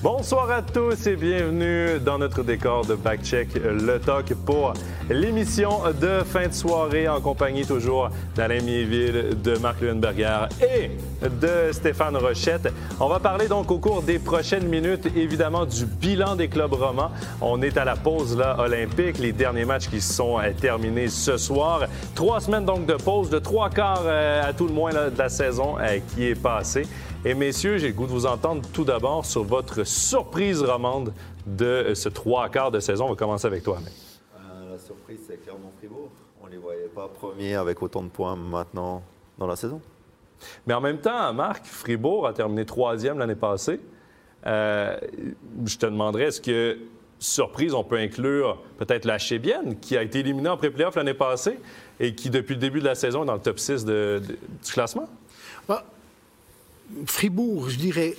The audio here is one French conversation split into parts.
Bonsoir à tous et bienvenue dans notre décor de Backcheck, le talk pour l'émission de fin de soirée en compagnie toujours d'Alain Miéville, de Marc Leuenberger et de Stéphane Rochette. On va parler donc au cours des prochaines minutes évidemment du bilan des clubs romans. On est à la pause là, olympique, les derniers matchs qui sont euh, terminés ce soir. Trois semaines donc de pause, de trois quarts euh, à tout le moins de la saison euh, qui est passée. Et messieurs, j'ai le goût de vous entendre tout d'abord sur votre surprise romande de ce trois quarts de saison. On va commencer avec toi, Alain. Euh, la surprise, c'est clairement Fribourg. On ne les voyait pas premiers avec autant de points maintenant dans la saison. Mais en même temps, Marc, Fribourg a terminé troisième l'année passée. Euh, je te demanderais, est-ce que surprise, on peut inclure peut-être la Chébienne, qui a été éliminée en pré-playoff l'année passée et qui, depuis le début de la saison, est dans le top 6 de- de- du classement? Bah, Fribourg, je dirais,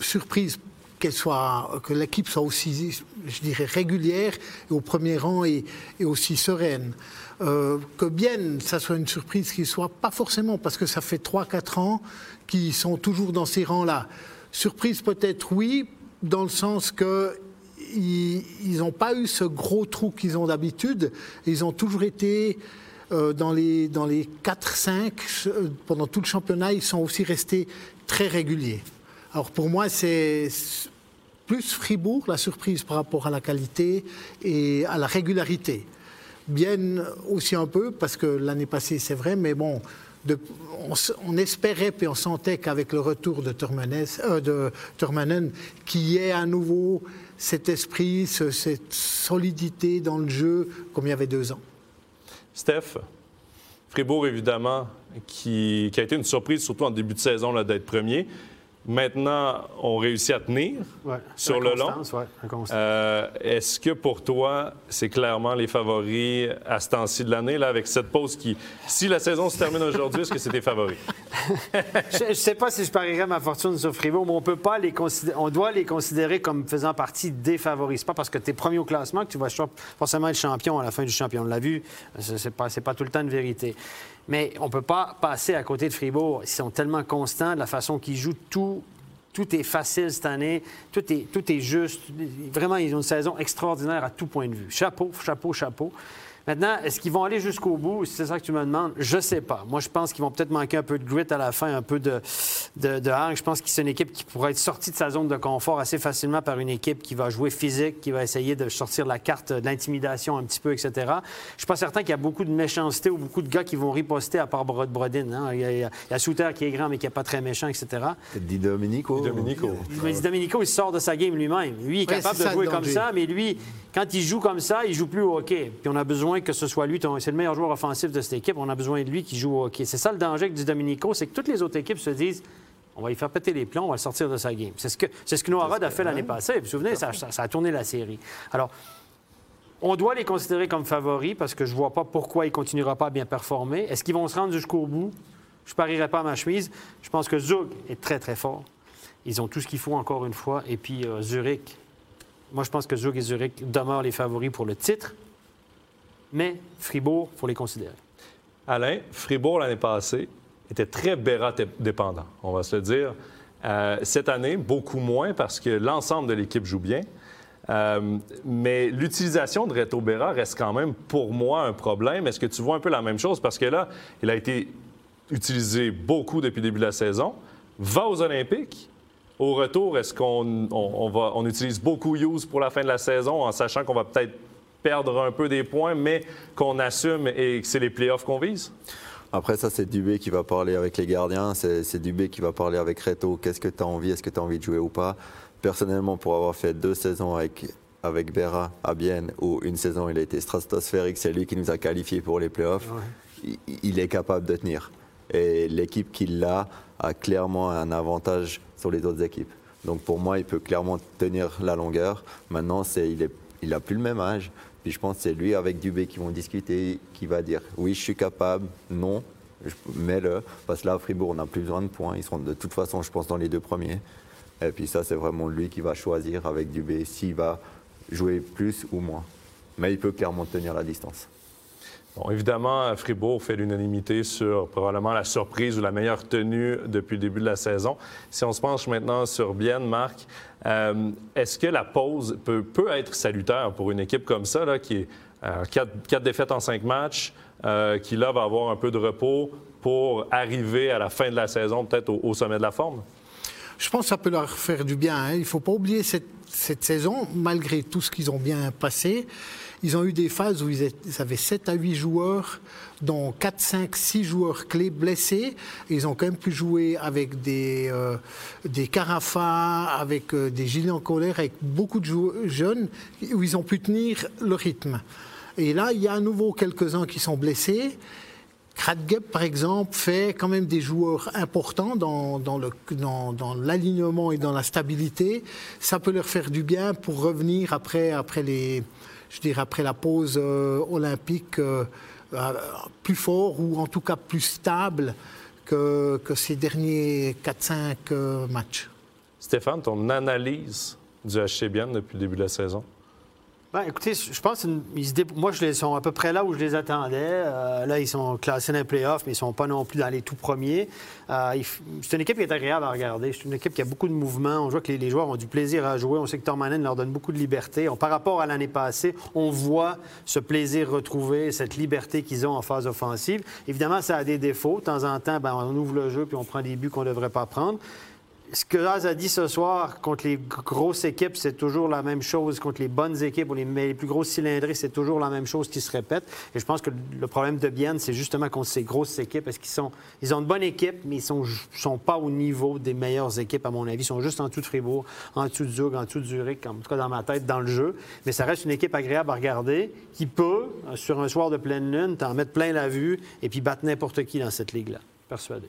surprise qu'elle soit, que l'équipe soit aussi, je dirais, régulière et au premier rang et, aussi sereine. Euh, que bien, ça soit une surprise qui soit pas forcément, parce que ça fait 3-4 ans qu'ils sont toujours dans ces rangs-là. Surprise peut-être oui, dans le sens que ils n'ont pas eu ce gros trou qu'ils ont d'habitude. Ils ont toujours été euh, dans les, dans les 4-5, euh, pendant tout le championnat, ils sont aussi restés très réguliers. Alors pour moi, c'est plus Fribourg, la surprise par rapport à la qualité et à la régularité. Bien aussi un peu, parce que l'année passée, c'est vrai, mais bon, on, espérait puis on sentait qu'avec le retour de, Turmanes, euh, Turmanen, qu'il y ait à nouveau cet esprit, ce- cette solidité dans le jeu comme il y avait deux ans. Steph, Fribourg, évidemment, qui, qui a été une surprise, surtout en début de saison, d'être premier. Maintenant, on réussit à tenir Ouais. sur le long. ouais. Euh, Est-ce que pour toi, c'est clairement les favoris à ce temps-ci de l'année, là, avec cette pause qui. Si la saison se termine aujourd'hui, est-ce que c'est tes favoris? Je ne sais pas si je parierais ma fortune sur Fribourg, mais on peut pas les considérer, on doit les considérer comme faisant partie des favoris. Pas parce que tu es premier au classement que tu vas forcément être champion à la fin du champion. On l'a vu, c'est pas, pas tout le temps une vérité. Mais on peut pas passer à côté de Fribourg. Ils sont tellement constants de la façon qu'ils jouent tout. Tout est facile cette année, tout est, tout est juste. Vraiment, ils ont une saison extraordinaire à tout point de vue. Chapeau, chapeau, chapeau. Maintenant, est-ce qu'ils vont aller jusqu'au bout? Si c'est ça que tu me demandes, je sais pas. Moi, je pense qu'ils vont peut-être manquer un peu de grit à la fin, un peu de, de, de hargne. Je pense que c'est une équipe qui pourrait être sortie de sa zone de confort assez facilement par une équipe qui va jouer physique, qui va essayer de sortir la carte de l'intimidation un petit peu, etc. Je suis pas certain qu'il y a beaucoup de méchanceté ou beaucoup de gars qui vont riposter à part Brod Brodin. hein. Il y a, il y a- Souter qui est grand, mais qui n'est pas très méchant, etc. Di Domenico. Domenico. Mais Domenico, il sort de sa game lui-même. Lui, il est Ouais, capable de jouer comme ça, mais lui, quand il joue comme ça, il joue plus au hockey. Puis on a besoin que ce soit lui. C'est le meilleur joueur offensif de cette équipe. On a besoin de lui qui joue au hockey. C'est ça le danger du Domenico, c'est que toutes les autres équipes se disent on va lui faire péter les plombs, on va le sortir de sa game. C'est ce que, c'est ce que a fait l'année passée. Vous vous souvenez, ça, a tourné la série. Alors, on doit les considérer comme favoris parce que je ne vois pas pourquoi il ne continuera pas à bien performer. Est-ce qu'ils vont se rendre jusqu'au bout? Je ne parierais pas à ma chemise. Je pense que Zug est très, très fort. Ils ont tout ce qu'il faut, encore une fois. Et puis, euh, Zurich, moi, je pense que Zug et Zurich demeurent les favoris pour le titre. Mais Fribourg, il faut les considérer. Alain, Fribourg, l'année passée, était très Bérat dépendant, on va se le dire. Euh, cette année, beaucoup moins parce que l'ensemble de l'équipe joue bien. Euh, mais l'utilisation de Reto Berra reste quand même pour moi un problème. Est-ce que tu vois un peu la même chose? Parce que là, il a été utilisé beaucoup depuis le début de la saison, va aux Olympiques. Au retour, est-ce qu'on utilise beaucoup Hughes pour la fin de la saison en sachant qu'on va peut-être perdre un peu des points, mais qu'on assume et que c'est les playoffs qu'on vise? Après, ça, c'est Dubé qui va parler avec les gardiens. C'est Dubé qui va parler avec Reto. Qu'est-ce que tu as envie? Est-ce que tu as envie de jouer ou pas? Personnellement, pour avoir fait deux saisons avec, avec Berra à Bienne, où une saison, il a été stratosphérique, c'est lui qui nous a qualifiés pour les playoffs, il, il est capable de tenir. Et l'équipe qu'il a a clairement un avantage sur les autres équipes. Donc pour moi, il peut clairement tenir la longueur. Maintenant, c'est, il n'a il a plus le même âge. Puis je pense que c'est lui avec Dubé qui vont discuter, qui va dire oui, je suis capable, non, mets-le. Parce que là, à Fribourg, on n'a plus besoin de points. Ils seront de toute façon, je pense, dans les deux premiers. Et puis ça, c'est vraiment lui qui va choisir avec Dubé s'il va jouer plus ou moins. Mais il peut clairement tenir la distance. Bon, évidemment, Fribourg fait l'unanimité sur probablement la surprise ou la meilleure tenue depuis le début de la saison. Si on se penche maintenant sur Bienne, Marc, euh, est-ce que la pause peut, être salutaire pour une équipe comme ça, qui est euh, quatre, défaites en cinq matchs, euh, qui là va avoir un peu de repos pour arriver à la fin de la saison, peut-être au, sommet de la forme? Je pense que ça peut leur faire du bien. Hein. Il ne faut pas oublier cette, cette saison, malgré tout ce qu'ils ont bien passé. Ils ont eu des phases où ils avaient 7 à 8 joueurs, dont 4, 5, 6 joueurs clés blessés. Ils ont quand même pu jouer avec des, euh, des Carafa, avec euh, des Gilets en colère, avec beaucoup de jeunes, où ils ont pu tenir le rythme. Et là, il y a à nouveau quelques-uns qui sont blessés. Kratgeb, par exemple, fait quand même des joueurs importants dans, l'alignement et dans la stabilité. Ça peut leur faire du bien pour revenir après, après les, je dirais, après la pause euh, olympique euh, euh, plus fort ou en tout cas plus stable que, ces derniers 4-5 matchs. Stéphane, ton analyse du HC Bien depuis le début de la saison? Ben, écoutez, je pense qu'ils moi, je les sont à peu près là où je les attendais. Euh, là, ils sont classés dans les playoffs, mais ils ne sont pas non plus dans les tout premiers. Euh, c'est une équipe qui est agréable à regarder. C'est une équipe qui a beaucoup de mouvements. On voit que les, joueurs ont du plaisir à jouer. On sait que Tormanen leur donne beaucoup de liberté. par rapport à l'année passée, on voit ce plaisir retrouvé, cette liberté qu'ils ont en phase offensive. Évidemment, ça a des défauts. De temps en temps, ben, on ouvre le jeu puis on prend des buts qu'on ne devrait pas prendre ce que Laz a dit ce soir contre les grosses équipes, c'est toujours la même chose. Contre les bonnes équipes ou les, plus grosses cylindrées, c'est toujours la même chose qui se répète. Et je pense que le problème de Bienne, c'est justement contre ces grosses équipes, parce qu'ils sont, ils ont une bonne équipe, mais ils sont, sont pas au niveau des meilleures équipes, à mon avis. Ils sont juste en dessous de Fribourg, en dessous de Zug, en dessous de Zurich, en tout cas dans ma tête, dans le jeu. Mais ça reste une équipe agréable à regarder, qui peut, sur un soir de pleine lune, t'en mettre plein la vue et puis battre n'importe qui dans cette ligue-là. Persuadé.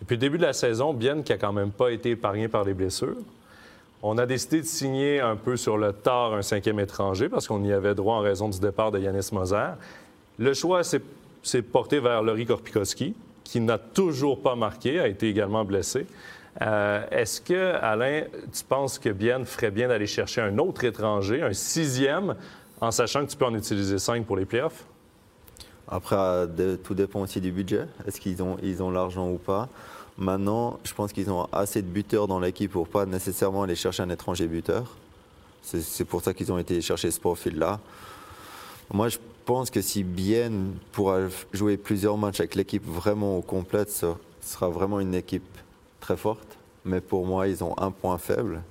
Depuis le début de la saison, Bien qui a quand même pas été épargné par les blessures, on a décidé de signer un peu sur le tard un cinquième étranger parce qu'on y avait droit en raison du départ de Yanis Moser. Le choix s'est porté vers Laurie Korpikowski, qui n'a toujours pas marqué, a été également blessé. Euh, est-ce que, Alain, tu penses que Bien ferait bien d'aller chercher un autre étranger, un sixième, en sachant que tu peux en utiliser cinq pour les playoffs? Après, tout dépend aussi du budget. Est-ce qu'ils ont ils ont l'argent ou pas? Maintenant, je pense qu'ils ont assez de buteurs dans l'équipe pour pas nécessairement aller chercher un étranger buteur. C'est pour ça qu'ils ont été chercher ce profil-là. Moi, je pense que si Bien pourra jouer plusieurs matchs avec l'équipe vraiment au complet, ce sera vraiment une équipe très forte. Mais pour moi, ils ont un point faible.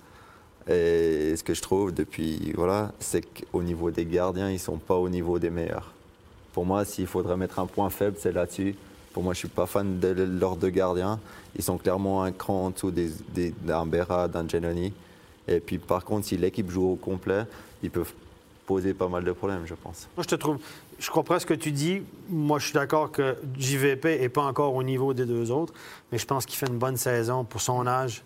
Et ce que je trouve depuis, voilà, c'est qu'au niveau des gardiens, ils ne sont pas au niveau des meilleurs. Pour moi, s'il faudrait mettre un point faible, c'est là-dessus. Pour moi, je ne suis pas fan de leurs deux gardiens. Ils sont clairement un cran en dessous d'un Berra, d'un. Et puis, par contre, si l'équipe joue au complet, ils peuvent poser pas mal de problèmes, je pense. Moi, je te trouve. Je comprends ce que tu dis. Moi, je suis d'accord que JVP n'est pas encore au niveau des deux autres, mais je pense qu'il fait une bonne saison pour son âge.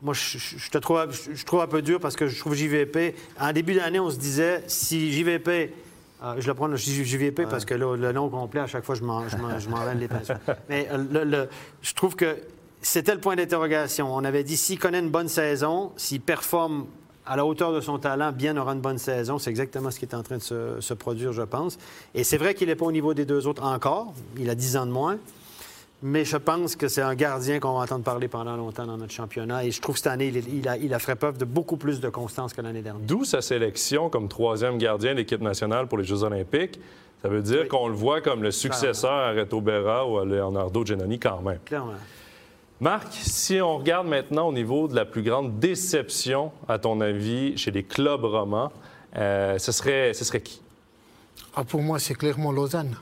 Moi, je, te trouve, je, trouve un peu dur parce que je trouve JVP. En début d'année, on se disait si JVP ah, je le prends le JVP parce que le nom complet, à chaque fois, je m'en les pinceaux. Mais euh, je trouve que c'était le point d'interrogation. On avait dit s'il connaît une bonne saison, s'il performe à la hauteur de son talent, bien aura une bonne saison. C'est exactement ce qui est en train de se, se produire, je pense. Et c'est vrai qu'il n'est pas au niveau des deux autres encore. Il a 10 ans de moins. Mais je pense que c'est un gardien qu'on va entendre parler pendant longtemps dans notre championnat. Et je trouve que cette année, il, a, il a, fait preuve de beaucoup plus de constance que l'année dernière. D'où sa sélection comme troisième gardien de l'équipe nationale pour les Jeux olympiques. Ça veut dire qu'on le voit comme le successeur à Reto Berra ou à Leonardo Giannoni quand même. Clairement. Marc, si on regarde maintenant au niveau de la plus grande déception, à ton avis, chez les clubs romans, euh, ce, serait, ce serait qui? Ah, pour moi, c'est clairement Lausanne.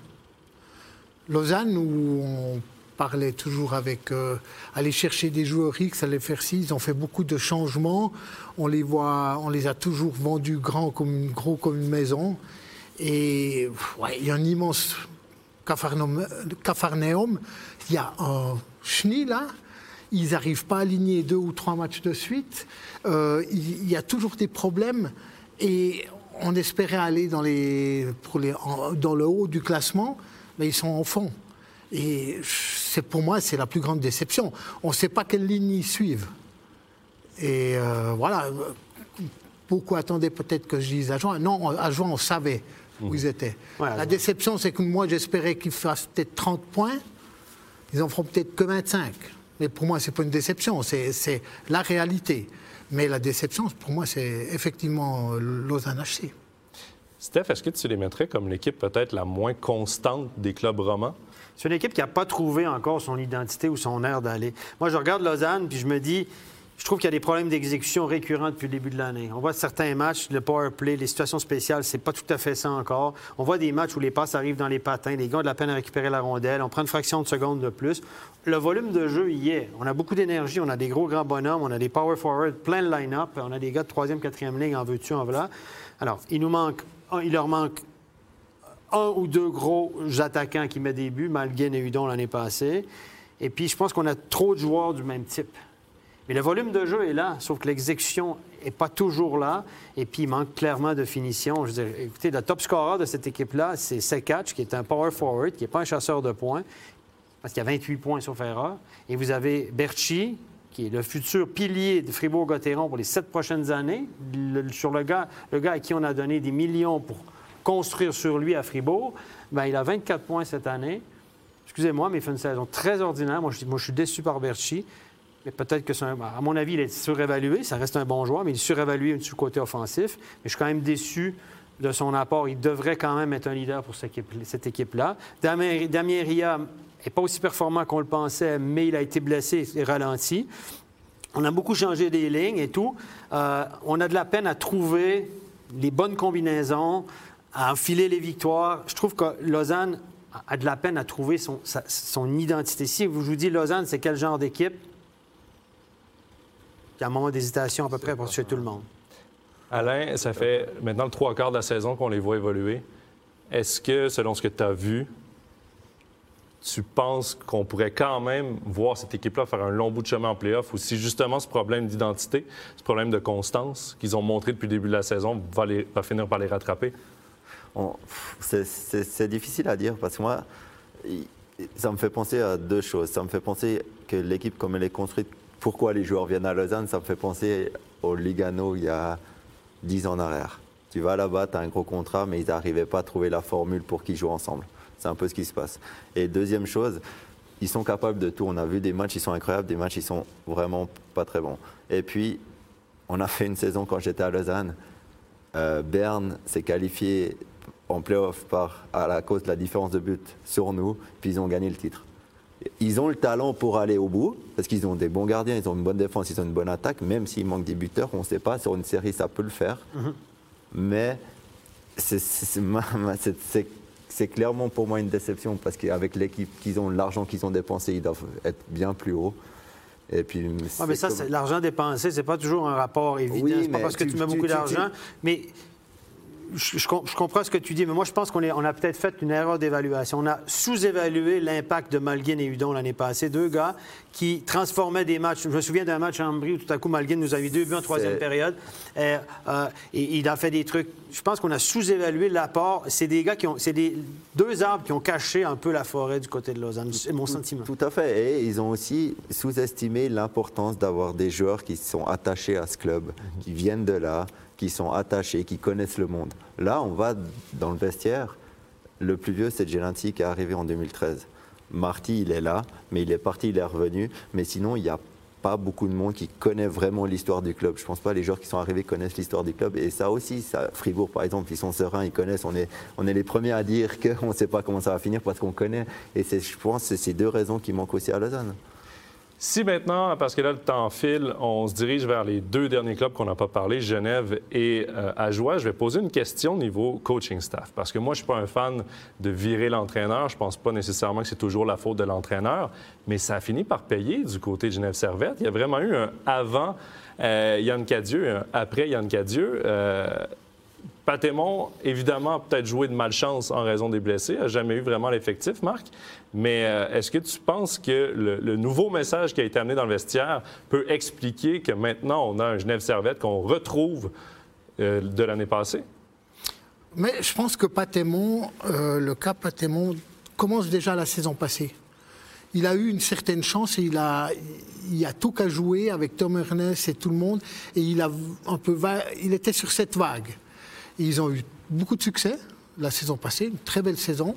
Lausanne, où on parlait toujours avec euh, aller chercher des joueurs X, aller faire ci. Ils ont fait beaucoup de changements. On les voit, on les a toujours vendus grands comme gros comme une maison. Et il y a un immense cafarnéum. Il y a un chenil là. Ils n'arrivent pas à aligner deux ou trois matchs de suite. Euh, il y a toujours des problèmes. Et on espérait aller dans, les, pour les, dans le haut du classement, mais ils sont en fond. Et c'est pour moi, c'est la plus grande déception. On ne sait pas quelle ligne ils suivent. Et euh, voilà, beaucoup attendaient peut-être que je dise à Juin. Non, à Juin, on savait où ils étaient. Ouais, la déception, c'est que moi, j'espérais qu'ils fassent peut-être 30 points. Ils en feront peut-être que 25. Mais pour moi, c'est pas une déception, c'est la réalité. Mais la déception, pour moi, c'est effectivement Lausanne HC. Steph, est-ce que tu les mettrais comme l'équipe peut-être la moins constante des clubs romans? C'est une équipe qui n'a pas trouvé encore son identité ou son air d'aller. Moi, je regarde Lausanne, puis je me dis, je trouve qu'il y a des problèmes d'exécution récurrents depuis le début de l'année. On voit certains matchs, le power play, les situations spéciales, c'est pas tout à fait ça encore. On voit des matchs où les passes arrivent dans les patins, les gars ont de la peine à récupérer la rondelle, on prend une fraction de seconde de plus. Le volume de jeu y est. On a beaucoup d'énergie, on a des gros grands bonhommes, on a des power forward, plein de line-up, on a des gars de troisième, quatrième ligne, en veux-tu, en voilà. Alors, il nous manque, il leur manque un ou deux gros attaquants qui mettent des buts, Malguin et Hudon l'année passée. Et puis, je pense qu'on a trop de joueurs du même type. Mais le volume de jeu est là, sauf que l'exécution n'est pas toujours là. Et puis, il manque clairement de finition. Je veux écoutez, le top scorer de cette équipe-là, c'est Sekatch, qui est un power forward, qui n'est pas un chasseur de points, parce qu'il y a 28 points sauf erreur. Et vous avez Berchi, qui est le futur pilier de Fribourg-Gotteron pour les sept prochaines années, sur le gars, à qui on a donné des millions pour construire sur lui à Fribourg. Ben, il a 24 points cette année. Excusez-moi, mais il fait une saison très ordinaire. Moi, je, moi, suis déçu par Berchi. Mais peut-être que c'est À mon avis, il est surévalué. Ça reste un bon joueur, mais il est surévalué sur le côté offensif. Mais je suis quand même déçu de son apport. Il devrait quand même être un leader pour cette équipe- cette équipe-là. Damien, Damien Ria n'est pas aussi performant qu'on le pensait, mais il a été blessé et ralenti. On a beaucoup changé des lignes et tout. Euh, on a de la peine à trouver les bonnes combinaisons, à enfiler les victoires. Je trouve que Lausanne a de la peine à trouver son, sa- son identité. Si je vous dis Lausanne, c'est quel genre d'équipe? Il y a un moment d'hésitation à peu près pour tout le monde. Alain, ça fait maintenant le trois quarts de la saison qu'on les voit évoluer. Est-ce que, selon ce que tu as vu, tu penses qu'on pourrait quand même voir cette équipe-là faire un long bout de chemin en playoff ou si justement ce problème d'identité, ce problème de constance qu'ils ont montré depuis le début de la saison va, finir par les rattraper? C'est- difficile à dire parce que moi, ça me fait penser à deux choses. Ça me fait penser que l'équipe, comme elle est construite, pourquoi les joueurs viennent à Lausanne, ça me fait penser au Ligano il y a 10 ans en arrière. Tu vas là-bas, tu as un gros contrat, mais ils n'arrivaient pas à trouver la formule pour qu'ils jouent ensemble. C'est un peu ce qui se passe. Et deuxième chose, ils sont capables de tout. On a vu des matchs, ils sont incroyables, des matchs, ils sont vraiment pas très bons. Et puis, on a fait une saison quand j'étais à Lausanne. Euh, Berne s'est qualifié en playoff à la cause de la différence de but sur nous, puis ils ont gagné le titre. Ils ont le talent pour aller au bout, parce qu'ils ont des bons gardiens, ils ont une bonne défense, ils ont une bonne attaque, même s'il manque des buteurs, on ne sait pas, sur une série ça peut le faire. Mais c'est- clairement pour moi une déception, parce qu'avec l'équipe qu'ils ont, l'argent qu'ils ont dépensé, ils doivent être bien plus hauts. Et puis, Ah, mais ça, comme- l'argent dépensé, c'est pas toujours un rapport évident. Oui, pas parce que tu- mets tu- beaucoup d'argent. Mais je, je com- je comprends ce que tu dis, mais moi, je pense qu'on on a peut-être fait une erreur d'évaluation. On a sous-évalué l'impact de Malguin et Hudon l'année passée. Deux gars qui transformaient des matchs. Je me souviens d'un match en Ambry où tout à coup, Malguin nous a eu deux buts en troisième période. Euh, euh, et il a fait des trucs. Je pense qu'on a sous-évalué l'apport. C'est des gars qui ont. C'est des deux arbres qui ont caché un peu la forêt du côté de Lausanne. C'est mon sentiment. Tout à fait. Et ils ont aussi sous-estimé l'importance d'avoir des joueurs qui sont attachés à ce club, qui viennent de là, qui sont attachés, qui connaissent le monde. Là, on va dans le vestiaire. Le plus vieux, c'est Gelanti qui est arrivé en 2013. Marty, il est là, mais il est parti, il est revenu. Mais sinon, il n'y a pas beaucoup de monde qui connaît vraiment l'histoire du club. Je ne pense pas les joueurs qui sont arrivés connaissent l'histoire du club. Et ça aussi, ça, Fribourg, par exemple, ils sont sereins, ils connaissent. On est, on est les premiers à dire qu'on ne sait pas comment ça va finir parce qu'on connaît. Et je pense que c'est ces deux raisons qui manquent aussi à Lausanne. Si maintenant, parce que là, le temps file, on se dirige vers les deux derniers clubs qu'on n'a pas parlé, Genève et euh, Ajoie, je vais poser une question au niveau coaching staff. Parce que moi, je ne suis pas un fan de virer l'entraîneur. Je ne pense pas nécessairement que c'est toujours la faute de l'entraîneur. Mais ça a fini par payer du côté de Genève Servette. Il y a vraiment eu un avant euh, Yann Cadieux un après Yann Cadieux. Euh, Patémon, évidemment, a peut-être joué de malchance en raison des blessés, n'a jamais eu vraiment l'effectif, Marc. Mais euh, est-ce que tu penses que le, nouveau message qui a été amené dans le vestiaire peut expliquer que maintenant on a un Genève Servette qu'on retrouve euh, de l'année passée? Mais je pense que Patémon, euh, le cas Patémon, commence déjà la saison passée. Il a eu une certaine chance et il a, il a tout qu'à jouer avec Tom Ernest et tout le monde. Et il, a il était sur cette vague. Ils ont eu beaucoup de succès la saison passée, une très belle saison.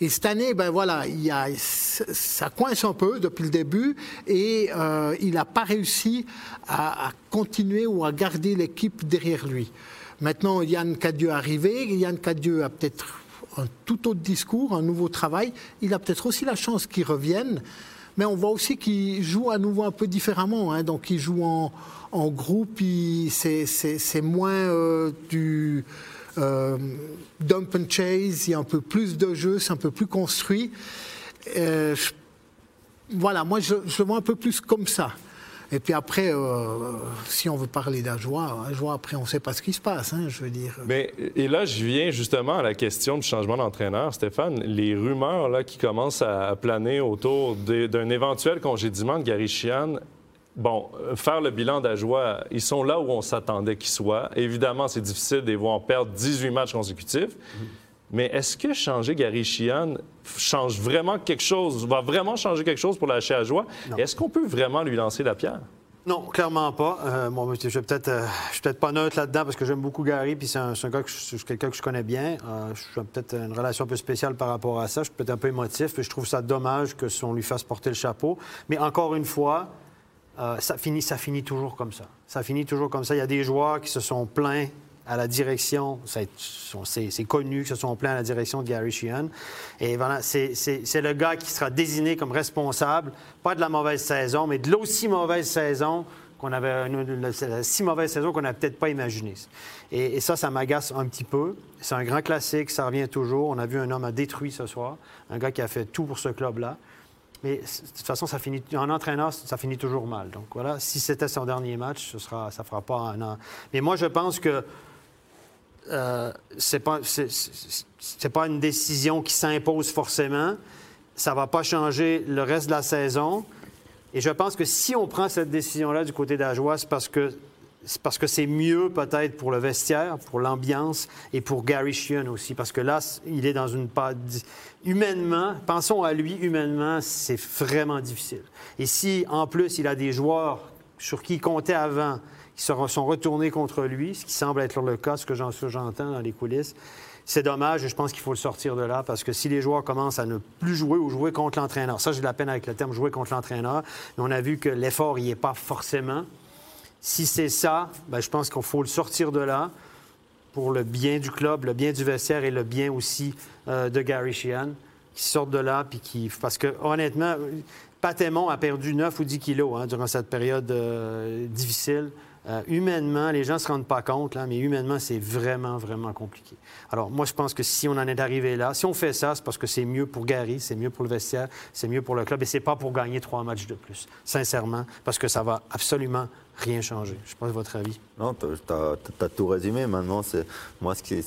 Et cette année, ben voilà, il a, ça coince un peu depuis le début et euh, il n'a pas réussi à, à, continuer ou à garder l'équipe derrière lui. Maintenant, Yann Cadieux est arrivé. Yann Cadieux a peut-être un tout autre discours, un nouveau travail. Il a peut-être aussi la chance qu'il revienne. Mais on voit aussi qu'il joue à nouveau un peu différemment. Hein. Donc, il joue en, en groupe, c'est moins euh, du euh, dump and chase, il y a un peu plus de jeu, c'est un peu plus construit. Euh, voilà, moi je, le vois un peu plus comme ça. Et puis après, euh, si on veut parler d'Ajoie, Ajoie, après, on ne sait pas ce qui se passe, hein, je veux dire. Mais, et là, je viens justement à la question du changement d'entraîneur. Stéphane, les rumeurs là, qui commencent à planer autour d'un éventuel congédiement de Gary Chian, Bon, faire le bilan d'Ajoie, ils sont là où on s'attendait qu'ils soient. Évidemment, c'est difficile de les voir perdre 18 matchs consécutifs. Mais est-ce que changer Gary Sheehan change vraiment quelque chose, va vraiment changer quelque chose pour lâcher Ajoie? Est-ce qu'on peut vraiment lui lancer la pierre? Non, clairement pas. Euh, bon, je suis peut-être euh, peut pas neutre là-dedans parce que j'aime beaucoup Gary, puis c'est un, un, gars que je, quelqu'un que je connais bien. Euh, je suis peut-être une relation un peu spéciale par rapport à ça. Je suis peut-être un peu émotif, puis je trouve ça dommage que on lui fasse porter le chapeau. Mais encore une fois, euh, ça, finit, ça finit toujours comme ça. Ça finit toujours comme ça. Il y a des joueurs qui se sont plaints à la direction, c'est connu, qui se sont plaints à la direction de Gary Sheehan. Et voilà, c'est le gars qui sera désigné comme responsable, pas de la mauvaise saison, mais de l'aussi mauvaise saison qu'on avait, la si mauvaise saison qu'on n'a peut-être pas imaginé. Et, et ça, ça m'agace un petit peu. C'est un grand classique, ça revient toujours. On a vu un homme détruit ce soir, un gars qui a fait tout pour ce club-là. Mais de toute façon, ça finit, en entraîneur, ça finit toujours mal. Donc voilà, si c'était son dernier match, ce sera, ça ne fera pas un an. Mais moi, je pense que euh, ce n'est pas, pas une décision qui s'impose forcément. Ça va pas changer le reste de la saison. Et je pense que si on prend cette décision-là du côté d'Ajoie, c'est parce que c'est parce que c'est mieux peut-être pour le vestiaire, pour l'ambiance et pour Gary Sheehan aussi, parce que là, il est dans une pas humainement, pensons à lui humainement, c'est vraiment difficile. Et si en plus il a des joueurs sur qui il comptait avant qui sont retournés contre lui, ce qui semble être le cas, ce que j'entends dans les coulisses, c'est dommage et je pense qu'il faut le sortir de là parce que si les joueurs commencent à ne plus jouer ou jouer contre l'entraîneur, ça j'ai de la peine avec le terme jouer contre l'entraîneur, mais on a vu que l'effort n'y est pas forcément. Si c'est ça, ben, je pense qu'il faut le sortir de là pour le bien du club, le bien du vestiaire et le bien aussi euh, de Gary Sheehan, qui sortent de là, puis qui... Parce que, honnêtement, Patémon a perdu 9 ou 10 kilos hein, durant cette période euh, difficile. Euh, humainement, les gens ne se rendent pas compte, là, mais humainement, c'est vraiment, vraiment compliqué. Alors, moi, je pense que si on en est arrivé là, si on fait ça, c'est parce que c'est mieux pour Gary, c'est mieux pour le vestiaire, c'est mieux pour le club, et c'est pas pour gagner trois matchs de plus, sincèrement, parce que ça va absolument rien changer. Je pense votre avis. Non, tu as, tout résumé. Maintenant, moi, ce qui,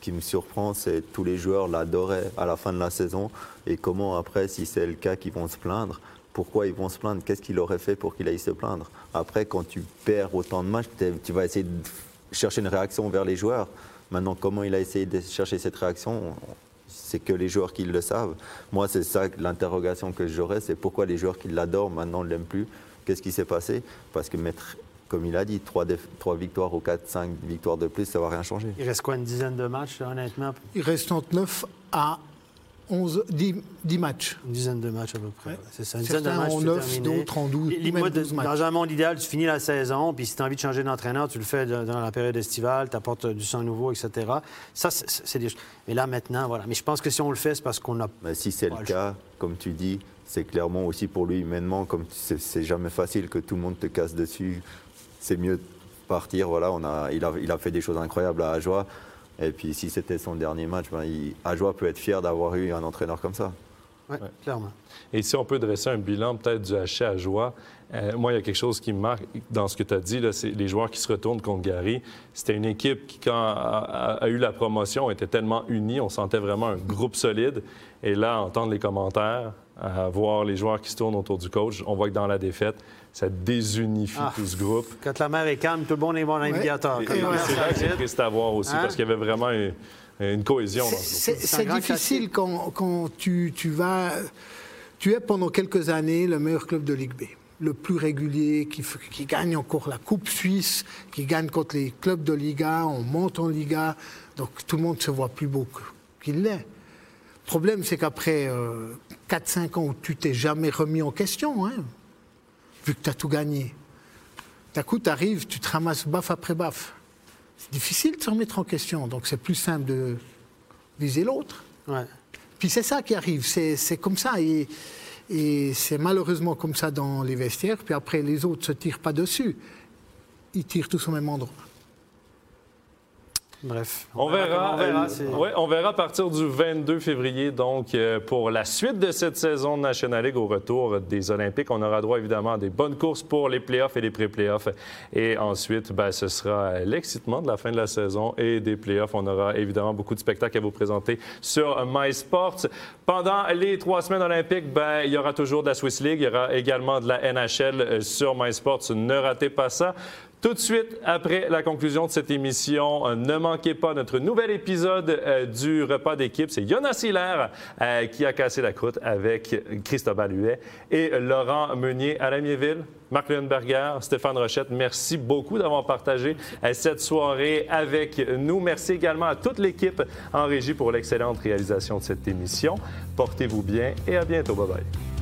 qui me surprend, c'est tous les joueurs l'adoraient à la fin de la saison, et comment après, si c'est le cas, qu'ils vont se plaindre pourquoi ils vont se plaindre? Qu'est-ce qu'il aurait fait pour qu'il aille se plaindre? Après, quand tu perds autant de matchs, tu vas essayer de chercher une réaction vers les joueurs. Maintenant, comment il a essayé de chercher cette réaction c'est que les joueurs qui le savent. Moi, c'est ça l'interrogation que j'aurais, c'est pourquoi les joueurs qui l'adorent maintenant ne l'aiment plus? Qu'est-ce qui s'est passé? Parce que mettre, comme il a dit, trois, victoires ou quatre, cinq victoires de plus, ça ne va rien changer. Il reste quoi, une dizaine de matchs, honnêtement? Il reste 39 à 11, 10, matchs. Une dizaine de matchs à peu près. C'est ça, une dizaine de matchs. en 9, d'autres en 12. Dans un monde idéal, tu finis la saison, puis si tu as envie de changer d'entraîneur, tu le fais dans la période estivale, tu apportes du sang nouveau, etc. Ça, c'est des Mais là, maintenant, voilà. Mais je pense que si on le fait, c'est parce qu'on a. Mais si c'est le cas, comme tu dis, c'est clairement aussi pour lui humainement, comme c'est jamais facile que tout le monde te casse dessus. C'est mieux de partir. Voilà, on a, il, a, il a fait des choses incroyables à Ajoie. Et puis si c'était son dernier match, ben, Ajoie peut être fier d'avoir eu un entraîneur comme ça. Oui, clairement. Et si on peut dresser un bilan peut-être du HC à Joie, euh, moi, il y a quelque chose qui me marque dans ce que tu as dit, c'est les joueurs qui se retournent contre Gary. C'était une équipe qui, quand a, a, eu la promotion, était tellement unie, on sentait vraiment un groupe solide. Et là, entendre les commentaires, à voir les joueurs qui se tournent autour du coach, on voit que dans la défaite, ça désunifie ah. tout ce groupe. Quand la mer est calme, tout le monde est bon navigateur. C'est là que c'est triste à voir aussi, hein? parce qu'il y avait vraiment une, cohésion. C'est difficile quand, quand tu, tu, vas... Tu es pendant quelques années le meilleur club de Ligue B. le plus régulier, qui, gagne encore la Coupe suisse, qui gagne contre les clubs de Liga, on monte en Liga, donc tout le monde se voit plus beau qu'il l'est. Le problème, c'est qu'après euh, 4-5 ans où tu t'es jamais remis en question, hein, vu que tu as tout gagné, d'un coup, tu arrives, tu te ramasses baffe après baffe. C'est difficile de se remettre en question, donc c'est plus simple de viser l'autre. Ouais. Puis c'est ça qui arrive, c'est c'est comme ça. Et, et c'est malheureusement comme ça dans les vestiaires. Puis après, les autres ne se tirent pas dessus. Ils tirent tous au même endroit. Bref. On verra, comment on verra, euh, ouais, on verra à partir du 22 février, donc, euh, pour la suite de cette saison de National League au retour des Olympiques. On aura droit évidemment à des bonnes courses pour les playoffs et les pré-playoffs. Et ensuite, ben, ce sera l'excitement de la fin de la saison et des playoffs. On aura évidemment beaucoup de spectacles à vous présenter sur MySports. Pendant les trois semaines olympiques, ben, il y aura toujours de la Swiss League. Il y aura également de la NHL euh, sur MySports. Ne ratez pas ça. Tout de suite après la conclusion de cette émission, euh, ne manquez pas notre nouvel épisode euh, du repas d'équipe. C'est Jonas Hiller euh, qui a cassé la croûte avec Christophe Huet et Laurent Meunier à Lamiéville. Marc Lundberger, Stéphane Rochette, merci beaucoup d'avoir partagé cette soirée avec nous. Merci également à toute l'équipe en régie pour l'excellente réalisation de cette émission. Portez-vous bien et à bientôt. Bye bye.